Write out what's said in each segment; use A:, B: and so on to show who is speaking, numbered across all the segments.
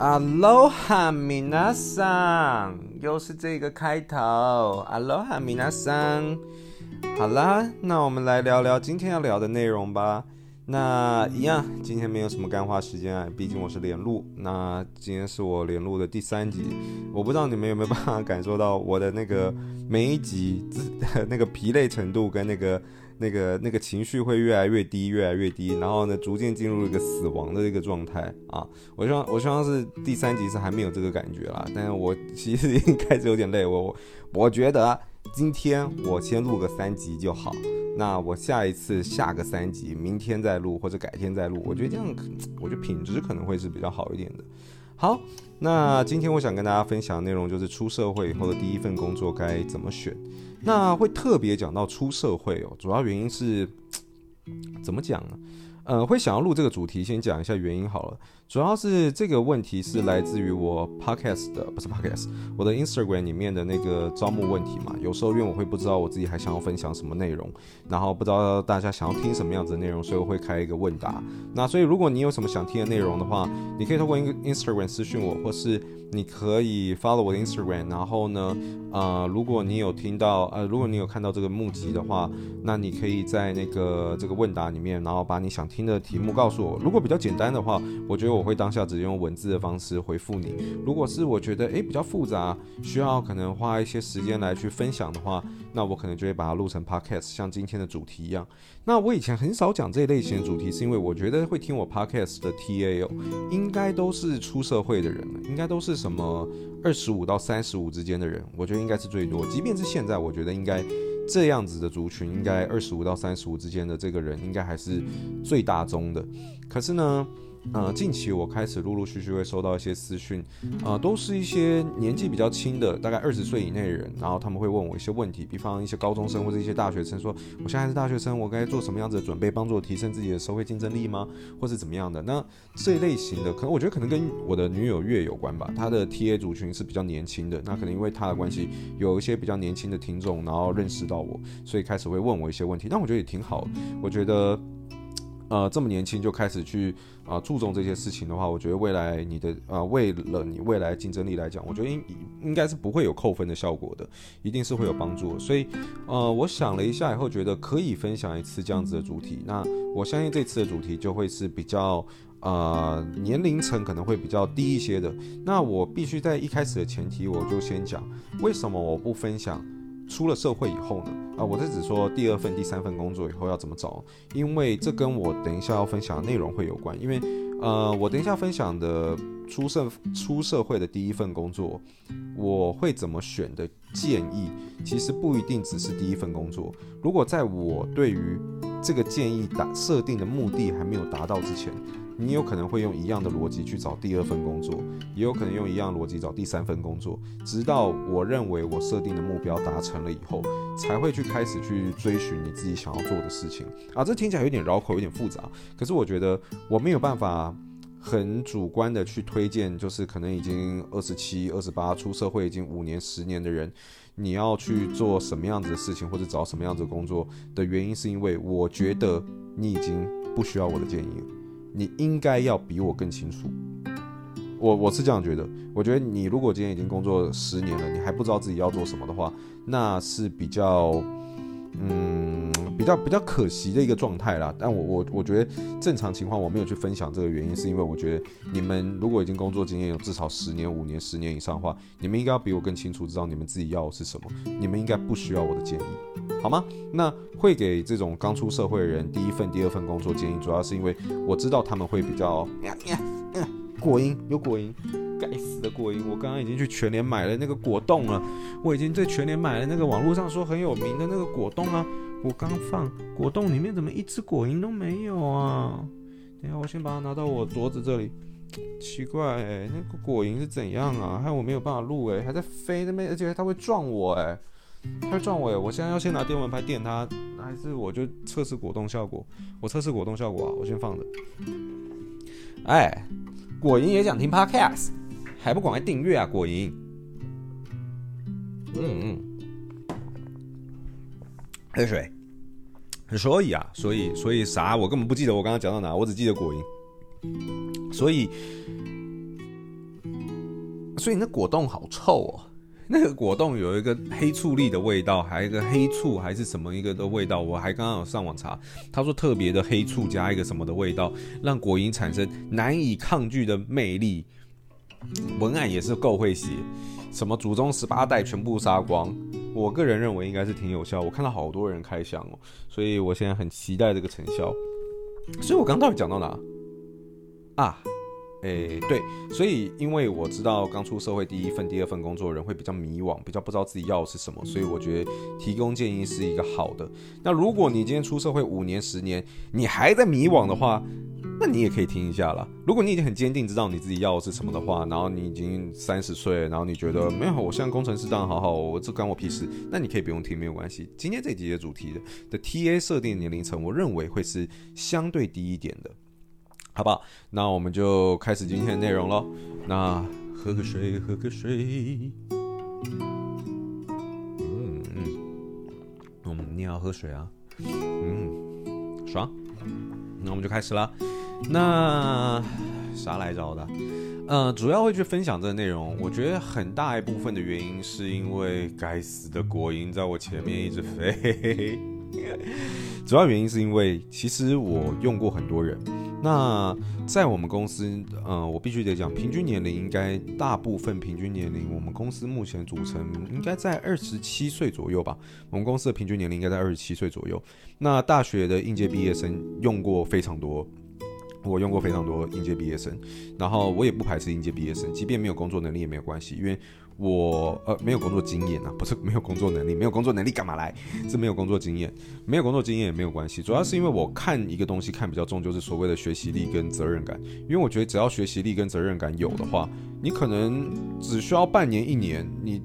A: 阿罗哈米娜桑，又是这个开头。阿罗哈米娜桑，好啦，那我们来聊聊今天要聊的内容吧。那一样，今天没有什么干花时间啊，毕竟我是连录。那今天是我连录的第三集，我不知道你们有没有办法感受到我的那个每一集 那个疲累程度跟那个。那个那个情绪会越来越低，越来越低，然后呢，逐渐进入一个死亡的一个状态啊！我希望我希望是第三集是还没有这个感觉啦，但是我其实已经开始有点累，我我觉得今天我先录个三集就好，那我下一次下个三集，明天再录或者改天再录，我觉得这样，我觉得品质可能会是比较好一点的。好，那今天我想跟大家分享的内容就是出社会以后的第一份工作该怎么选。那会特别讲到出社会哦，主要原因是怎么讲呢？呃，会想要录这个主题，先讲一下原因好了。主要是这个问题是来自于我 podcast 的，不是 podcast，我的 Instagram 里面的那个招募问题嘛。有时候因为我会不知道我自己还想要分享什么内容，然后不知道大家想要听什么样子的内容，所以我会开一个问答。那所以如果你有什么想听的内容的话，你可以通过 Instagram 私讯我，或是你可以 follow 我的 Instagram。然后呢，呃，如果你有听到，呃，如果你有看到这个募集的话，那你可以在那个这个问答里面，然后把你想听的题目告诉我。如果比较简单的话，我觉得我。会当下直接用文字的方式回复你。如果是我觉得诶比较复杂，需要可能花一些时间来去分享的话，那我可能就会把它录成 podcast，像今天的主题一样。那我以前很少讲这一类型的主题，是因为我觉得会听我 podcast 的 TA 哦，应该都是出社会的人，应该都是什么二十五到三十五之间的人，我觉得应该是最多。即便是现在，我觉得应该这样子的族群，应该二十五到三十五之间的这个人，应该还是最大宗的。可是呢，呃，近期我开始陆陆续续会收到一些私讯，呃，都是一些年纪比较轻的，大概二十岁以内的人，然后他们会问我一些问题，比方一些高中生或者一些大学生说，我现在是大学生，我该做什么样子的准备，帮助我提升自己的社会竞争力吗？或是怎么样的？那这一类型的，可能我觉得可能跟我的女友月有关吧，她的 TA 族群是比较年轻的，那可能因为她的关系，有一些比较年轻的听众，然后认识到我，所以开始会问我一些问题，但我觉得也挺好，我觉得。呃，这么年轻就开始去啊、呃、注重这些事情的话，我觉得未来你的啊、呃，为了你未来竞争力来讲，我觉得应应该是不会有扣分的效果的，一定是会有帮助的。所以，呃，我想了一下以后，觉得可以分享一次这样子的主题。那我相信这次的主题就会是比较呃年龄层可能会比较低一些的。那我必须在一开始的前提，我就先讲为什么我不分享。出了社会以后呢，啊、我是指说第二份、第三份工作以后要怎么找，因为这跟我等一下要分享的内容会有关。因为，呃，我等一下分享的出社出社会的第一份工作，我会怎么选的建议，其实不一定只是第一份工作。如果在我对于这个建议达设定的目的还没有达到之前。你有可能会用一样的逻辑去找第二份工作，也有可能用一样逻辑找第三份工作，直到我认为我设定的目标达成了以后，才会去开始去追寻你自己想要做的事情啊。这听起来有点绕口，有点复杂，可是我觉得我没有办法很主观的去推荐，就是可能已经二十七、二十八出社会已经五年、十年的人，你要去做什么样子的事情或者找什么样子的工作的原因，是因为我觉得你已经不需要我的建议了。你应该要比我更清楚，我我是这样觉得。我觉得你如果今天已经工作十年了，你还不知道自己要做什么的话，那是比较。嗯，比较比较可惜的一个状态啦。但我我我觉得正常情况我没有去分享这个原因，是因为我觉得你们如果已经工作经验有至少十年、五年、十年以上的话，你们应该要比我更清楚知道你们自己要的是什么。你们应该不需要我的建议，好吗？那会给这种刚出社会的人第一份、第二份工作建议，主要是因为我知道他们会比较过音，有过音。该死的果蝇！我刚刚已经去全联买了那个果冻了，我已经在全联买了那个网络上说很有名的那个果冻啊。我刚放果冻里面怎么一只果蝇都没有啊？等下我先把它拿到我桌子这里。奇怪欸，那个果蝇是怎样啊？害我没有办法录欸，还在飞那边，而且它会撞我欸，它会撞我欸！我现在要先拿电蚊拍电它，还是我就测试果冻效果？我测试果冻效果啊，我先放着。哎，果蝇也想听 Podcast。还不赶快订阅啊！果蝇，嗯嗯，喝水，所以啊，所以所以啥？我根本不记得我刚刚讲到哪，我只记得果蝇。所以，所以那果冻好臭哦。那个果冻有一个黑醋栗的味道，还有一个黑醋还是什么一个的味道，我还刚刚有上网查，他说特别的黑醋加一个什么的味道，让果蝇产生难以抗拒的魅力。文案也是够会写，什么祖宗十八代全部杀光，我个人认为应该是挺有效，我看到好多人开箱哦，所以我现在很期待这个成效。所以我刚到底讲到哪啊？诶、对，所以因为我知道刚出社会第一份、第二份工作人会比较迷惘，比较不知道自己要的是什么，所以我觉得提供建议是一个好的。那如果你今天出社会五年、十年，你还在迷惘的话，那你也可以听一下啦。如果你已经很坚定知道你自己要的是什么的话，然后你已经三十岁，然后你觉得没有，我像工程师这样好好，我这关我屁事，那你可以不用听，没有关系。今天这集的主题的的 TA 设定年龄层，我认为会是相对低一点的。好不好？那我们就开始今天的内容喽。那喝个水，喝个水。嗯嗯，嗯，你也要喝水啊。嗯，爽。那我们就开始了。那啥来着的？呃，主要会去分享这个内容。我觉得很大一部分的原因是因为该死的国营在我前面一直飞。主要原因是因为其实我用过很多人。那在我们公司，呃，我必须得讲，平均年龄应该大部分平均年龄，我们公司目前组成应该在二十七岁左右吧。我们公司的平均年龄应该在二十七岁左右。那大学的应届毕业生用过非常多，我用过非常多应届毕业生，然后我也不排斥应届毕业生，即便没有工作能力也没有关系，因为。我呃没有工作经验啊，不是没有工作能力，没有工作能力干嘛来？是没有工作经验，没有工作经验也没有关系，主要是因为我看一个东西看比较重，就是所谓的学习力跟责任感。因为我觉得只要学习力跟责任感有的话，你可能只需要半年一年，你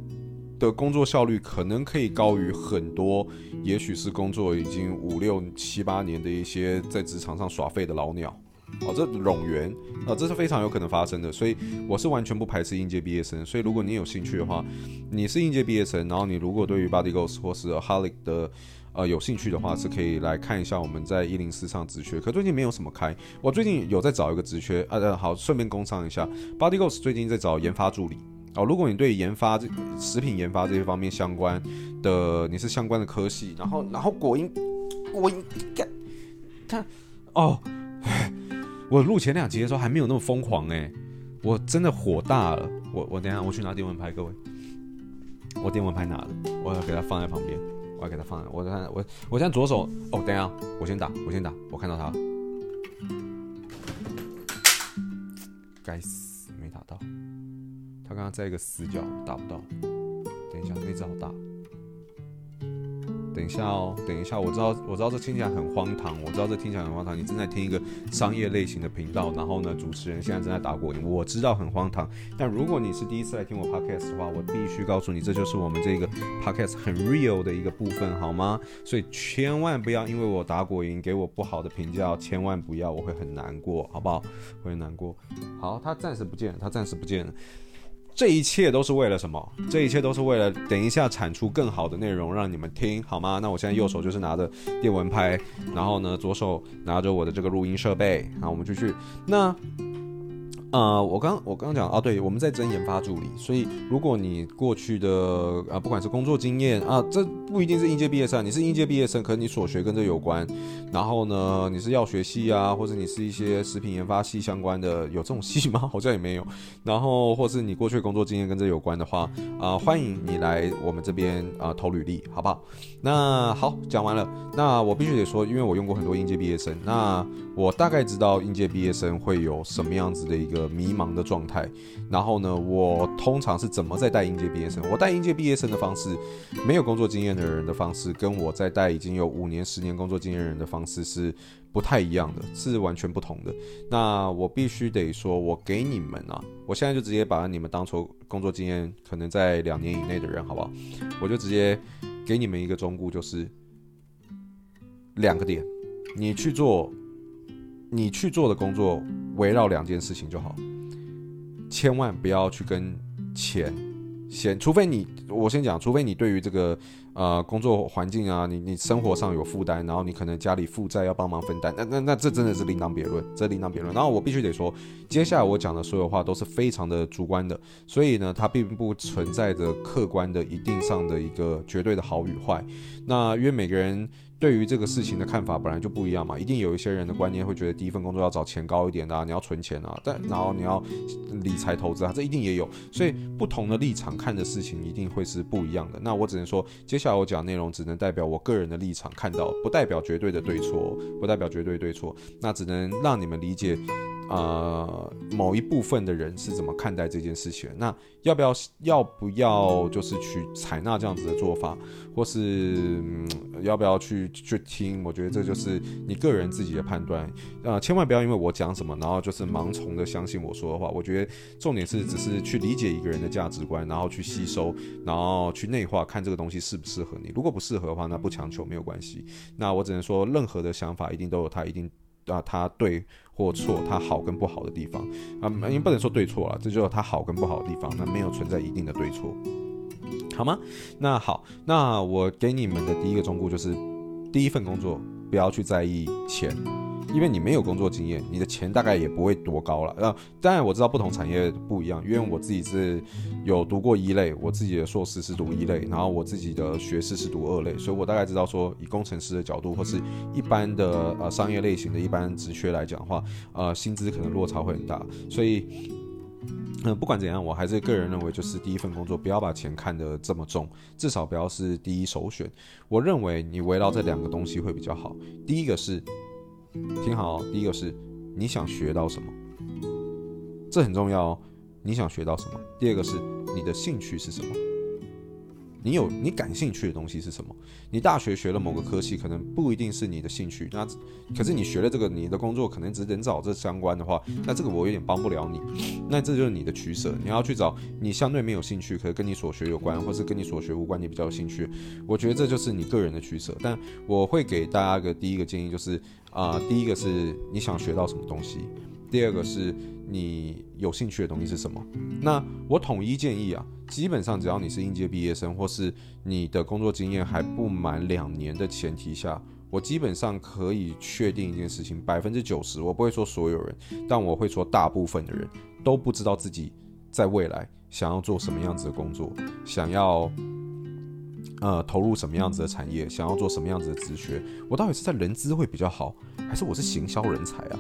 A: 的工作效率可能可以高于很多，也许是工作已经五六七八年的一些在职场上耍废的老鸟。哦，这冗员，哦，这是非常有可能发生的，所以我是完全不排斥应届毕业生。所以如果你有兴趣的话，你是应届毕业生，然后你如果对于 Body Ghost 或是 Holic 的呃有兴趣的话，是可以来看一下我们在一零四上职缺。可最近没有什么开，我最近有在找一个职缺，呃，好，顺便工商一下，Body Ghost 最近在找研发助理。哦，如果你对研发这食品研发这些方面相关的，你是相关的科系，然后然后果蝇果蝇干他哦。我录前两集的时候还没有那么疯狂哎、我真的火大了。我我等下我去拿电蚊拍，各位，我电蚊拍拿了，我要给它放在旁边，我要给它放在，我看我我现在左手哦，等下我先打，我先打，我看到他了，该死没打到，他刚刚在一个死角打不到，等一下那只好大。等一下哦，等一下，我知道，我知道这听起来很荒唐，我知道这听起来很荒唐。你正在听一个商业类型的频道，然后呢，主持人现在正在打果蝇，我知道很荒唐。但如果你是第一次来听我 podcast 的话，我必须告诉你，这就是我们这个 podcast 很 real 的一个部分，好吗？所以千万不要因为我打果蝇给我不好的评价，千万不要，我会很难过，好不好？会很难过。好，他暂时不见，他暂时不见了。这一切都是为了什么？这一切都是为了等一下产出更好的内容让你们听，好吗？那我现在右手就是拿着电蚊拍，然后呢，左手拿着我的这个录音设备，好，我们继续。那。呃，我刚我刚讲啊，对，我们在征研发助理，所以如果你过去的啊，不管是工作经验啊，这不一定是应届毕业生，你是应届毕业生，可能你所学跟这有关，然后呢，你是药学系啊，或者你是一些食品研发系相关的，有这种系吗？好像也没有。然后或是你过去的工作经验跟这有关的话，啊，欢迎你来我们这边啊投履历，好不好？那好，讲完了。那我必须得说，因为我用过很多应届毕业生，那我大概知道应届毕业生会有什么样子的一个。迷茫的状态，然后呢，我通常是怎么在带应届毕业生？我带应届毕业生的方式，没有工作经验的人的方式，跟我在带已经有五年、十年工作经验的人的方式是不太一样的，是完全不同的。那我必须得说，我给你们啊，我现在就直接把你们当成工作经验可能在两年以内的人，好不好？我就直接给你们一个忠告，就是两个点，你去做。你去做的工作围绕两件事情就好，千万不要去跟钱先，除非你我先讲，除非你对于这个呃工作环境啊，你你生活上有负担，然后你可能家里负债要帮忙分担，那那那这真的是另当别论，这另当别论。然后我必须得说，接下来我讲的所有话都是非常的主观的，所以呢，它并不存在着客观的一定上的一个绝对的好与坏。那因为每个人。对于这个事情的看法本来就不一样嘛，一定有一些人的观念会觉得第一份工作要找钱高一点的啊，你要存钱啊，但然后你要理财投资啊，这一定也有，所以不同的立场看的事情一定会是不一样的。那我只能说，接下来我讲内容只能代表我个人的立场看到，不代表绝对的对错，不代表绝对对错，那只能让你们理解。呃，某一部分的人是怎么看待这件事情？那要不要要不要就是去采纳这样子的做法，或是、嗯、要不要去去听？我觉得这就是你个人自己的判断。呃，千万不要因为我讲什么，然后就是盲从的相信我说的话。我觉得重点是只是去理解一个人的价值观，然后去吸收，然后去内化，看这个东西适不适合你。如果不适合的话，那不强求没有关系。那我只能说，任何的想法一定都有它一定啊，它对。或错，它好跟不好的地方啊，你不能说对错了，这就是它好跟不好的地方，那没有存在一定的对错，好吗？那好，那我给你们的第一个忠告就是，第一份工作不要去在意钱。因为你没有工作经验，你的钱大概也不会多高了。那当然我知道不同产业不一样，因为我自己是有读过一类，我自己的硕士是读一类，然后我自己的学士是读二类，所以我大概知道说，以工程师的角度或是一般的呃商业类型的一般职缺来讲的话，呃薪资可能落差会很大。所以，嗯、不管怎样，我还是个人认为，就是第一份工作不要把钱看得这么重，至少不要是第一首选。我认为你围绕这两个东西会比较好。第一个是。听好，第一个是你想学到什么，这很重要哦。你想学到什么？第二个是你的兴趣是什么？你有你感兴趣的东西是什么？你大学学了某个科系，可能不一定是你的兴趣。那可是你学了这个，你的工作可能只能找这相关的话，那这个我有点帮不了你。那这就是你的取舍。你要去找你相对没有兴趣，可是跟你所学有关，或是跟你所学无关，你比较有兴趣。我觉得这就是你个人的取舍。但我会给大家个第一个建议，就是啊、第一个是你想学到什么东西。第二个是你有兴趣的东西是什么？那我统一建议啊，基本上只要你是应届毕业生，或是你的工作经验还不满两年的前提下，我基本上可以确定一件事情：百分之九十，我不会说所有人，但我会说大部分的人都不知道自己在未来想要做什么样子的工作，想要呃投入什么样子的产业，想要做什么样子的职缺。我到底是在人资会比较好，还是我是行销人才啊？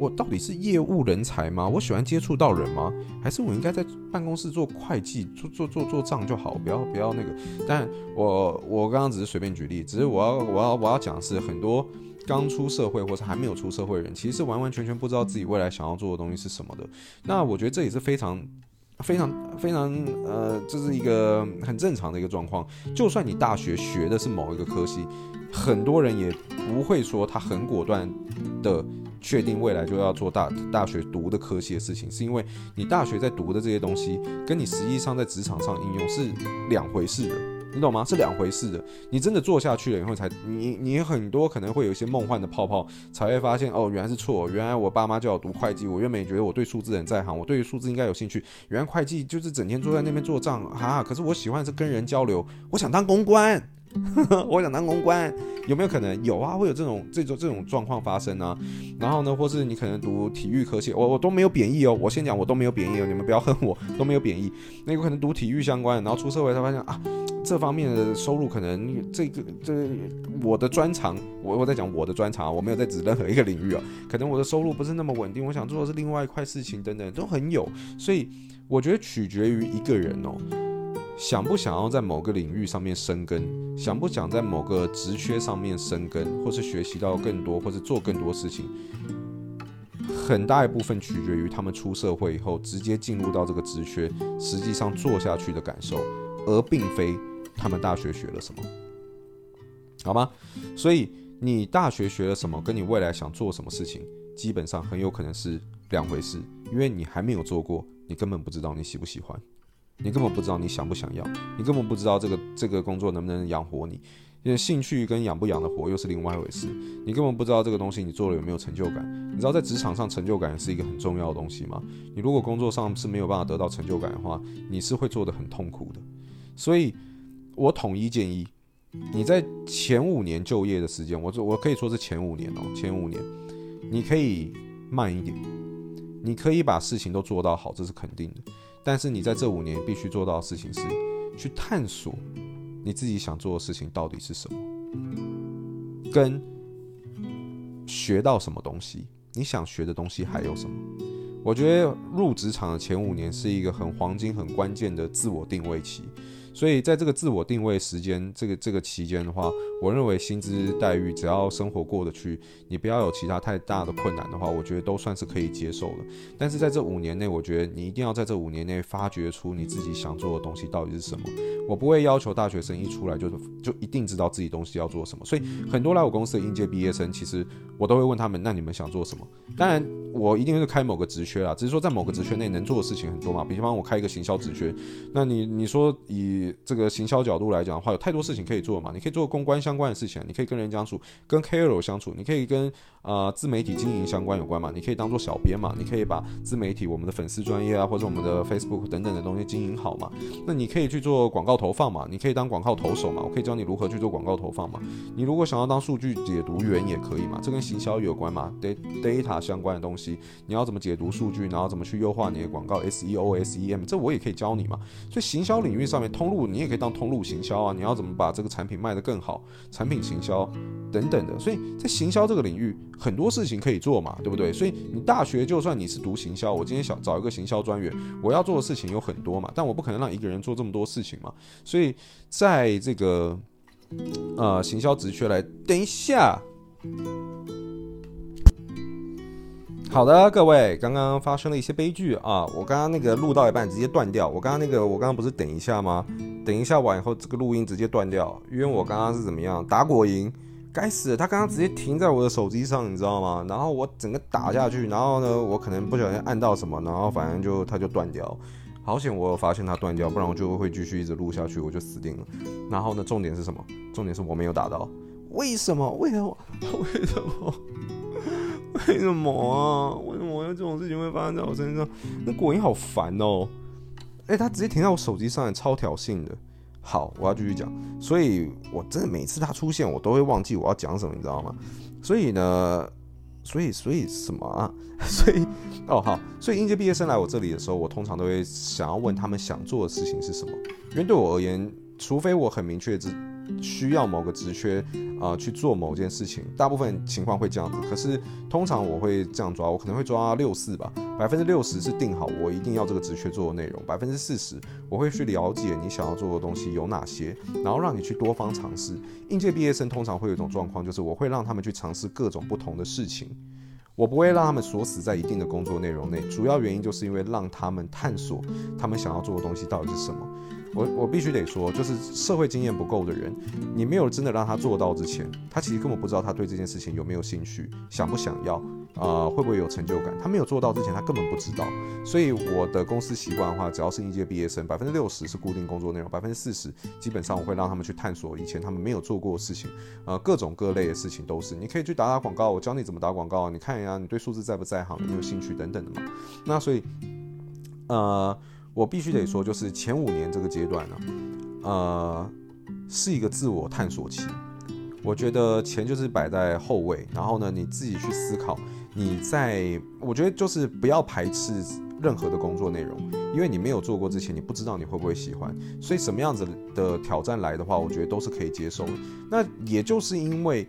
A: 我到底是业务人才吗？我喜欢接触到人吗？还是我应该在办公室做会计、做做做做账就好？不要不要那个。但我我刚刚只是随便举例，只是我要我要我要讲的是，很多刚出社会或是还没有出社会的人，其实是完完全全不知道自己未来想要做的东西是什么的。那我觉得这也是非常非常非常呃，这是一个很正常的一个状况。就算你大学学的是某一个科系，很多人也不会说他很果断的。确定未来就要做大大学读的科系的事情，是因为你大学在读的这些东西，跟你实际上在职场上应用是两回事的，你懂吗？是两回事的。你真的做下去了以后才，你你很多可能会有一些梦幻的泡泡，才会发现哦，原来是错。原来我爸妈叫我读会计，我原本也觉得我对数字很在行，我对于数字应该有兴趣。原来会计就是整天坐在那边做账哈，可是我喜欢是跟人交流，我想当公关。我想当公关，有没有可能？有啊，会有这种这种这种状况发生啊。然后呢，或是你可能读体育科系，我我都没有贬义哦。我先讲，我都没有贬义哦，你们不要恨我，都没有贬义。那有可能读体育相关，然后出社会才发现啊，这方面的收入可能这个这个、我的专长，我我在讲我的专长，我没有在指任何一个领域啊。可能我的收入不是那么稳定，我想做的是另外一块事情等等，都很有。所以我觉得取决于一个人哦。想不想要在某个领域上面生根，想不想在某个职缺上面生根，或是学习到更多，或是做更多事情，很大一部分取决于他们出社会以后直接进入到这个职缺，实际上做下去的感受，而并非他们大学学了什么，好吗？所以你大学学了什么，跟你未来想做什么事情，基本上很有可能是两回事，因为你还没有做过，你根本不知道你喜不喜欢。你根本不知道你想不想要，你根本不知道这个这个工作能不能养活你，因为兴趣跟养不养得活又是另外一回事。你根本不知道这个东西你做了有没有成就感。你知道在职场上成就感是一个很重要的东西吗？你如果工作上是没有办法得到成就感的话，你是会做得很痛苦的。所以，我统一建议，你在前五年就业的时间，我我可以说是前五年哦，前五年，你可以慢一点，你可以把事情都做到好，这是肯定的。但是你在这五年必须做到的事情是，去探索你自己想做的事情到底是什么，跟学到什么东西，你想学的东西还有什么？我觉得入职场的前五年是一个很黄金、很关键的自我定位期。所以在这个自我定位时间，这个这个期间的话，我认为薪资待遇只要生活过得去，你不要有其他太大的困难的话，我觉得都算是可以接受的。但是在这五年内，我觉得你一定要在这五年内发掘出你自己想做的东西到底是什么。我不会要求大学生一出来就就一定知道自己东西要做什么。所以很多来我公司的应届毕业生，其实我都会问他们：那你们想做什么？当然，我一定是开某个职缺啦，只是说在某个职缺内能做的事情很多嘛。比方我开一个行销职缺，那你你说以这个行销角度来讲的话，有太多事情可以做嘛。你可以做公关相关的事情，你可以跟人相处，跟 KOL 相处，你可以跟呃自媒体经营相关有关嘛。你可以当做小编嘛，你可以把自媒体、我们的粉丝专业啊，或者我们的 Facebook 等等的东西经营好嘛。那你可以去做广告投放嘛，你可以当广告投手嘛。我可以教你如何去做广告投放嘛。你如果想要当数据解读员也可以嘛，这跟行销有关嘛，data 相关的东西，你要怎么解读数据，然后怎么去优化你的广告 SEO、SEM，这我也可以教你嘛。所以行销领域上面通路，你也可以当通。路行销啊，你要怎么把这个产品卖得更好？产品行销等等的，所以在行销这个领域，很多事情可以做嘛，对不对？所以你大学就算你是读行销，我今天想找一个行销专员，我要做的事情有很多嘛，但我不可能让一个人做这么多事情嘛。所以在这个呃行销职缺来，等一下。好的，各位，刚刚发生了一些悲剧啊！我刚刚那个录到一半直接断掉。我刚刚那个，我刚刚不是等一下吗？等一下完以后，这个录音直接断掉，因为我刚刚是怎么样打果蝇？该死，他刚刚直接停在我的手机上，你知道吗？然后我整个打下去，然后呢，我可能不小心按到什么，然后反正就它就断掉。好险，我发现它断掉，不然我就会继续一直录下去，我就死定了。然后呢，重点是什么？重点是我没有打到，为什么？为什么？为什么？为什么啊？为什么这种事情会发生在我身上？那果蝇好烦哦！哎，他直接停在我手机上，超挑衅的。好，我要继续讲。所以我真的每次他出现，我都会忘记我要讲什么，你知道吗？所以呢，所以所以什么啊？所以哦好，所以应届毕业生来我这里的时候，我通常都会想要问他们想做的事情是什么，因为对我而言，除非我很明确知。需要某个职缺啊、去做某件事情，大部分情况会这样子。可是通常我会这样抓，我可能会抓六四吧，百分之六十是定好我一定要这个职缺做的内容，百分之四十我会去了解你想要做的东西有哪些，然后让你去多方尝试。应届毕业生通常会有一种状况，就是我会让他们去尝试各种不同的事情，我不会让他们锁死在一定的工作内容内。主要原因就是因为让他们探索他们想要做的东西到底是什么。我我必须得说，就是社会经验不够的人，你没有真的让他做到之前，他其实根本不知道他对这件事情有没有兴趣，想不想要，啊、会不会有成就感？他没有做到之前，他根本不知道。所以我的公司习惯的话，只要是应届毕业生，百分之六十是固定工作内容，百分之四十基本上我会让他们去探索以前他们没有做过的事情，呃，各种各类的事情都是。你可以去打打广告，我教你怎么打广告，你看一下你对数字在不在行，有没有兴趣等等的嘛。那所以，呃。我必须得说，就是前五年这个阶段呢，呃，是一个自我探索期。我觉得钱就是摆在后位，然后呢，你自己去思考。你在，我觉得就是不要排斥任何的工作内容，因为你没有做过之前，你不知道你会不会喜欢。所以什么样子的挑战来的话，我觉得都是可以接受的。那也就是因为，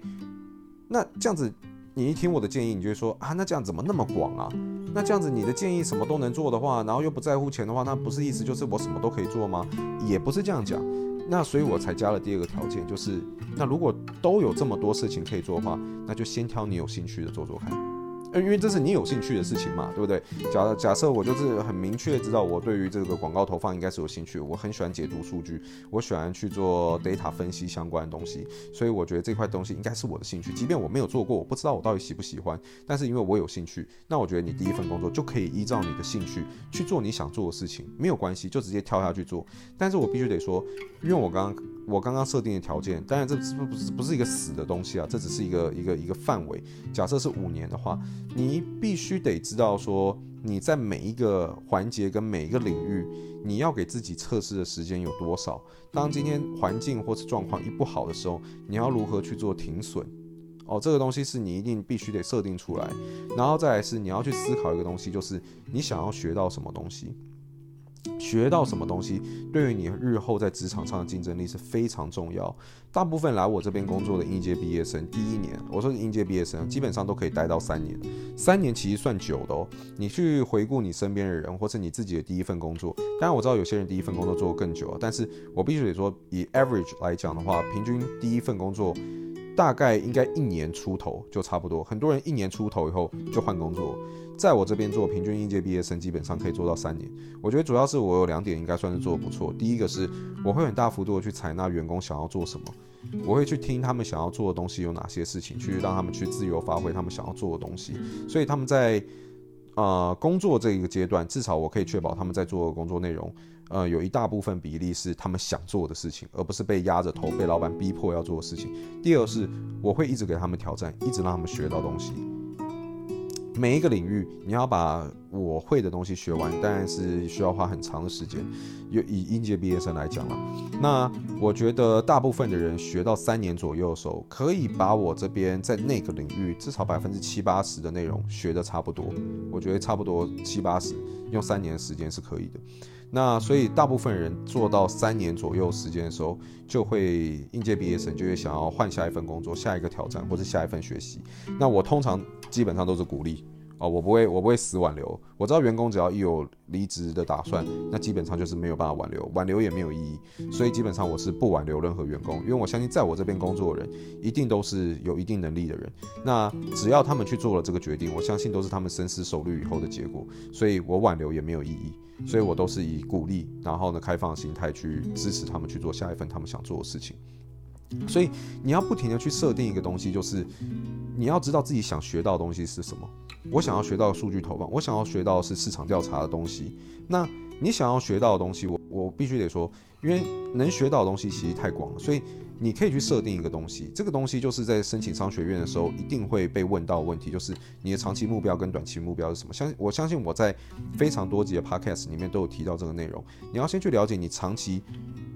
A: 那这样子。你一听我的建议，你就会说啊，那这样怎么那么广啊？那这样子你的建议什么都能做的话，然后又不在乎钱的话，那不是意思就是我什么都可以做吗？也不是这样讲。那所以我才加了第二个条件，就是那如果都有这么多事情可以做的话，那就先挑你有兴趣的做做看。因为这是你有兴趣的事情嘛，对不对？假假设我就是很明确知道我对于这个广告投放应该是有兴趣，我很喜欢解读数据，我喜欢去做 data 分析相关的东西，所以我觉得这块东西应该是我的兴趣。即便我没有做过，我不知道我到底喜不喜欢，但是因为我有兴趣，那我觉得你第一份工作就可以依照你的兴趣去做你想做的事情，没有关系，就直接跳下去做。但是我必须得说，因为我刚刚我刚刚设定的条件，当然这不不是不是一个死的东西啊，这只是一个一个一个范围。假设是五年的话，你必须得知道说你在每一个环节跟每一个领域，你要给自己测试的时间有多少。当今天环境或是状况一不好的时候，你要如何去做停损？哦，这个东西是你一定必须得设定出来，然后再来是你要去思考一个东西，就是你想要学到什么东西。学到什么东西，对于你日后在职场上的竞争力是非常重要。大部分来我这边工作的应届毕业生，第一年，我说应届毕业生，基本上都可以待到三年。三年其实算久的哦。你去回顾你身边的人，或是你自己的第一份工作，当然我知道有些人第一份工作做得更久啊，但是我必须得说，以 average 来讲的话，平均第一份工作大概应该一年出头就差不多。很多人一年出头以后就换工作。在我这边做，平均应届毕业生基本上可以做到三年。我觉得主要是我有两点应该算是做得不错。第一个是我会很大幅度的去采纳员工想要做什么，我会去听他们想要做的东西有哪些事情，去让他们去自由发挥他们想要做的东西。所以他们在呃工作这一个阶段，至少我可以确保他们在做的工作内容，呃有一大部分比例是他们想做的事情，而不是被压着头被老板逼迫要做的事情。第二是我会一直给他们挑战，一直让他们学到东西。每一个领域，你要把我会的东西学完，当然是需要花很长的时间。以以应届毕业生来讲了，那我觉得大部分的人学到三年左右的时候，可以把我这边在那个领域至少百分之七八十的内容学得差不多。我觉得差不多七八十，用三年的时间是可以的。那所以大部分人做到三年左右时间的时候，就会应届毕业生就会想要换下一份工作、下一个挑战或者下一份学习。那我通常基本上都是鼓励。哦，我不会，我不会死挽留。我知道员工只要一有离职的打算，那基本上就是没有办法挽留，挽留也没有意义。所以基本上我是不挽留任何员工，因为我相信在我这边工作的人一定都是有一定能力的人。那只要他们去做了这个决定，我相信都是他们深思熟虑以后的结果。所以我挽留也没有意义。所以我都是以鼓励，然后呢，开放心态去支持他们去做下一份他们想做的事情。所以你要不停的去设定一个东西，就是你要知道自己想学到的东西是什么。我想要学到数据投放，我想要学到是市场调查的东西。那你想要学到的东西，我我必须得说，因为能学到的东西其实太广了，所以你可以去设定一个东西。这个东西就是在申请商学院的时候一定会被问到的问题，就是你的长期目标跟短期目标是什么？相我相信我在非常多集的 podcast 里面都有提到这个内容。你要先去了解你长期。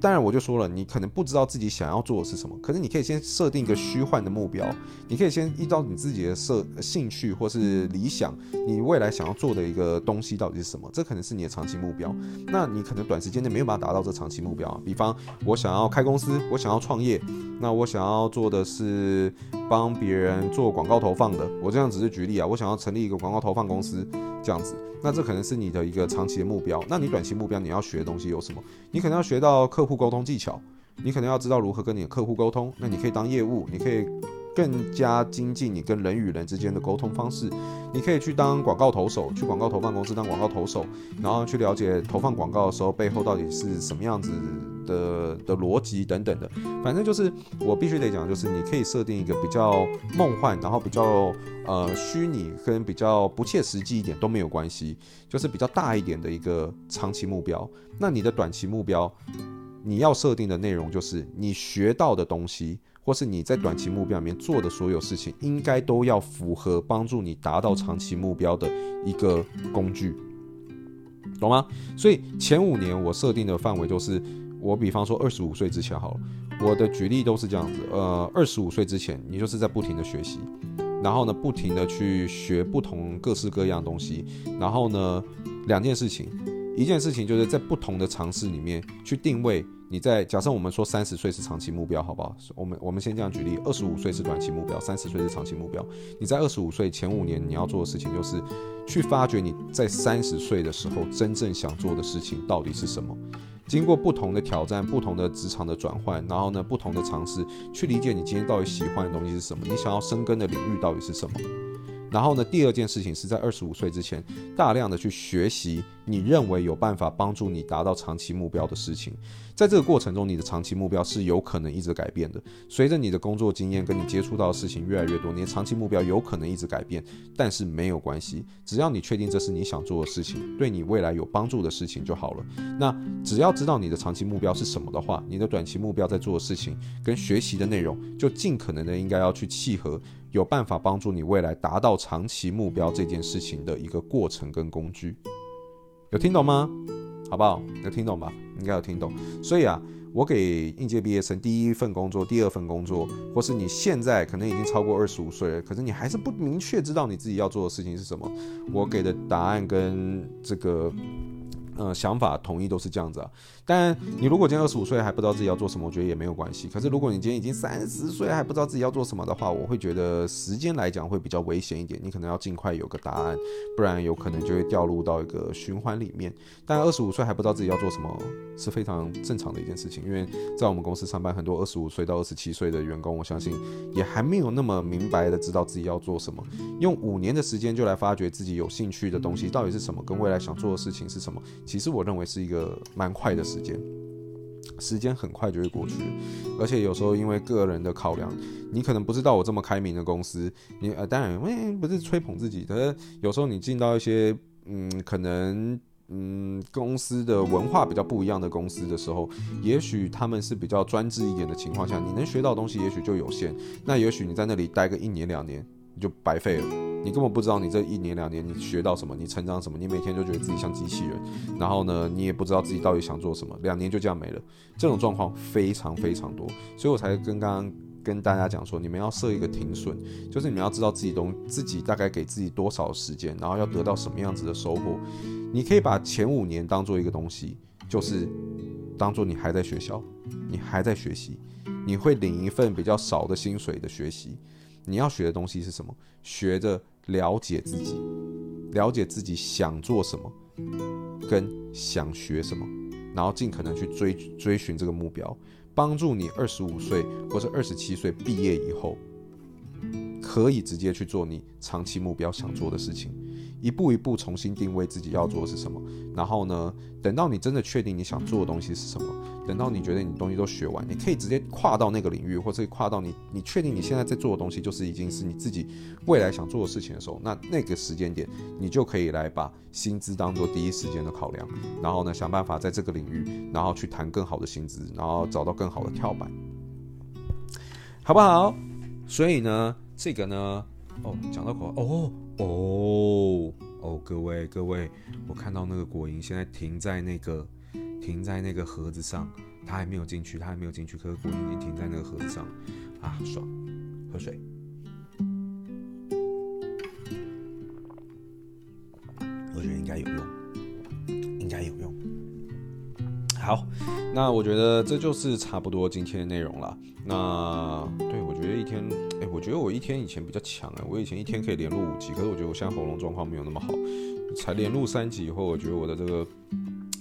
A: 当然，我就说了，你可能不知道自己想要做的是什么，可是你可以先设定一个虚幻的目标，你可以先依照你自己的设兴趣或是理想，你未来想要做的一个东西到底是什么，这可能是你的长期目标。那你可能短时间内没有办法达到这长期目标，比方我想要开公司，我想要创业，那我想要做的是帮别人做广告投放的，我这样只是举例啊，我想要成立一个广告投放公司。这样子，那这可能是你的一个长期的目标。那你短期目标你要学的东西有什么？你可能要学到客户沟通技巧，你可能要知道如何跟你的客户沟通。那你可以当业务，你可以更加精进你跟人与人之间的沟通方式。你可以去当广告投手，去广告投放公司当广告投手，然后去了解投放广告的时候背后到底是什么样子的的逻辑等等的，反正就是我必须得讲，就是你可以设定一个比较梦幻，然后比较呃虚拟跟比较不切实际一点都没有关系，就是比较大一点的一个长期目标。那你的短期目标，你要设定的内容就是你学到的东西，或是你在短期目标里面做的所有事情，应该都要符合帮助你达到长期目标的一个工具，懂吗？所以前五年我设定的范围就是。我比方说，二十五岁之前好了，我的举例都是这样子。呃，二十五岁之前，你就是在不停的学习，然后呢，不停的去学不同各式各样东西，然后呢，两件事情，一件事情就是在不同的尝试里面去定位你在。假设我们说三十岁是长期目标，好不好？我们我们先这样举例，二十五岁是短期目标，三十岁是长期目标。你在二十五岁前五年你要做的事情就是去发掘你在三十岁的时候真正想做的事情到底是什么。经过不同的挑战、不同的职场的转换，然后呢，不同的尝试，去理解你今天到底喜欢的东西是什么，你想要深耕的领域到底是什么。然后呢，第二件事情是在二十五岁之前，大量的去学习你认为有办法帮助你达到长期目标的事情。在这个过程中，你的长期目标是有可能一直改变的。随着你的工作经验跟你接触到的事情越来越多，你的长期目标有可能一直改变，但是没有关系，只要你确定这是你想做的事情，对你未来有帮助的事情就好了。那只要知道你的长期目标是什么的话，你的短期目标在做的事情跟学习的内容，就尽可能的应该要去契合，有办法帮助你未来达到长期目标这件事情的一个过程跟工具。有听懂吗？好不好？有听懂吧？应该有听懂。所以啊，我给应届毕业生第一份工作、第二份工作，或是你现在可能已经超过二十五岁了，可是你还是不明确知道你自己要做的事情是什么。我给的答案跟这个。呃，想法统一都是这样子啊。但你如果今天二十五岁还不知道自己要做什么，我觉得也没有关系。可是如果你今天已经三十岁还不知道自己要做什么的话，我会觉得时间来讲会比较危险一点。你可能要尽快有个答案，不然有可能就会掉入到一个循环里面。但二十五岁还不知道自己要做什么是非常正常的一件事情，因为在我们公司上班，很多二十五岁到二十七岁的员工，我相信也还没有那么明白的知道自己要做什么。用五年的时间就来发掘自己有兴趣的东西到底是什么，跟未来想做的事情是什么。其实我认为是一个蛮快的时间，时间很快就会过去，而且有时候因为个人的考量，你可能不知道我这么开明的公司，你呃当然因为不是吹捧自己，可是有时候你进到一些嗯可能嗯公司的文化比较不一样的公司的时候，也许他们是比较专制一点的情况下，你能学到东西也许就有限，那也许你在那里待个一年两年。你就白费了，你根本不知道你这一年两年你学到什么，你成长什么，你每天就觉得自己像机器人，然后呢，你也不知道自己到底想做什么，两年就这样没了，这种状况非常非常多，所以我才跟刚刚跟大家讲说，你们要设一个停损，就是你们要知道自己东自己大概给自己多少时间，然后要得到什么样子的收获，你可以把前五年当做一个东西，就是当做你还在学校，你还在学习，你会领一份比较少的薪水的学习。你要学的东西是什么？学着了解自己，了解自己想做什么，跟想学什么，然后尽可能去追追寻这个目标，帮助你二十五岁或者二十七岁毕业以后，可以直接去做你长期目标想做的事情。一步一步重新定位自己要做的是什么，然后呢，等到你真的确定你想做的东西是什么，等到你觉得你东西都学完，你可以直接跨到那个领域，或者跨到你你确定你现在在做的东西就是已经是你自己未来想做的事情的时候，那那个时间点你就可以来把薪资当做第一时间的考量，然后呢，想办法在这个领域，然后去谈更好的薪资，然后找到更好的跳板，好不好？所以呢，这个呢。哦，讲到口哦哦哦，各位各位，我看到那个果蝇现在停在那个停在那个盒子上，它还没有进去，它还没有进去，可是果蝇已经停在那个盒子上，啊，爽，喝水，我觉得应该有用，应该有用。好，那我觉得这就是差不多今天的内容了。那对，我觉得一天，哎，我觉得我一天以前比较强哎，我以前一天可以连录五集，可是我觉得我现在喉咙状况没有那么好，才连录三集以后，我觉得我的这个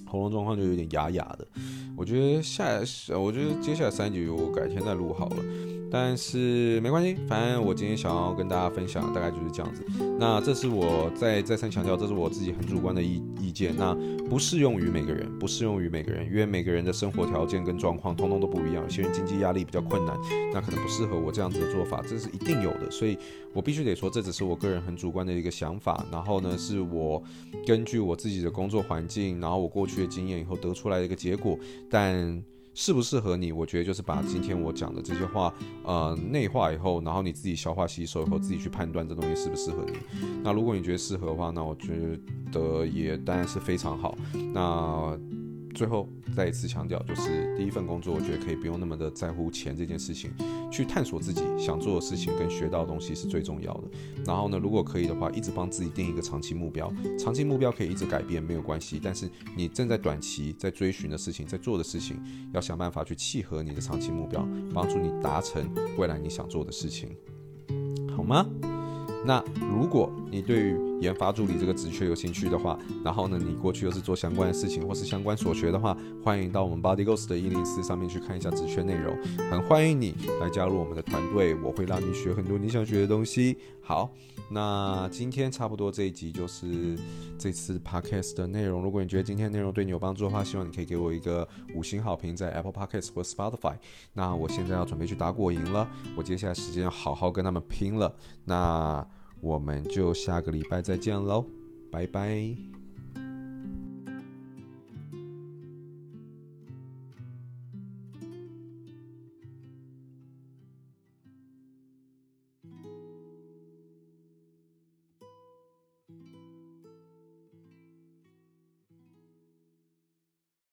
A: 喉咙状况就有点哑哑的。我觉得下，我觉得接下来三集我改天再录好了。但是没关系，反正我今天想要跟大家分享大概就是这样子。那这是我再再三强调，这是我自己很主观的意意见，那不适用于每个人，不适用于每个人，因为每个人的生活条件跟状况通通都不一样。有些人经济压力比较困难，那可能不适合我这样子的做法，这是一定有的。所以我必须得说，这只是我个人很主观的一个想法。然后呢，是我根据我自己的工作环境，然后我过去学经验以后得出来的一个结果，但。适不适合你？我觉得就是把今天我讲的这些话，呃，内化以后，然后你自己消化吸收以后，自己去判断这东西适不适合你。那如果你觉得适合的话，那我觉得也当然是非常好。那。最后再一次强调，就是第一份工作，我觉得可以不用那么的在乎钱这件事情，去探索自己想做的事情跟学到的东西是最重要的。然后呢，如果可以的话，一直帮自己定一个长期目标，长期目标可以一直改变没有关系，但是你正在短期在追寻的事情，在做的事情，要想办法去契合你的长期目标，帮助你达成未来你想做的事情，好吗？那如果你对于研发助理这个职缺有兴趣的话，然后呢，你过去又是做相关的事情或是相关所学的话，欢迎到我们 Body Ghost 的一零四上面去看一下职缺内容，很欢迎你来加入我们的团队，我会让你学很多你想学的东西。好，那今天差不多这一集就是这次 Podcast 的内容。如果你觉得今天内容对你有帮助的话，希望你可以给我一个五星好评在 Apple Podcast 或 Spotify。那我现在要准备去打果蝇了，我接下来时间要好好跟他们拼了。那我们就下个礼拜再见喽，拜拜。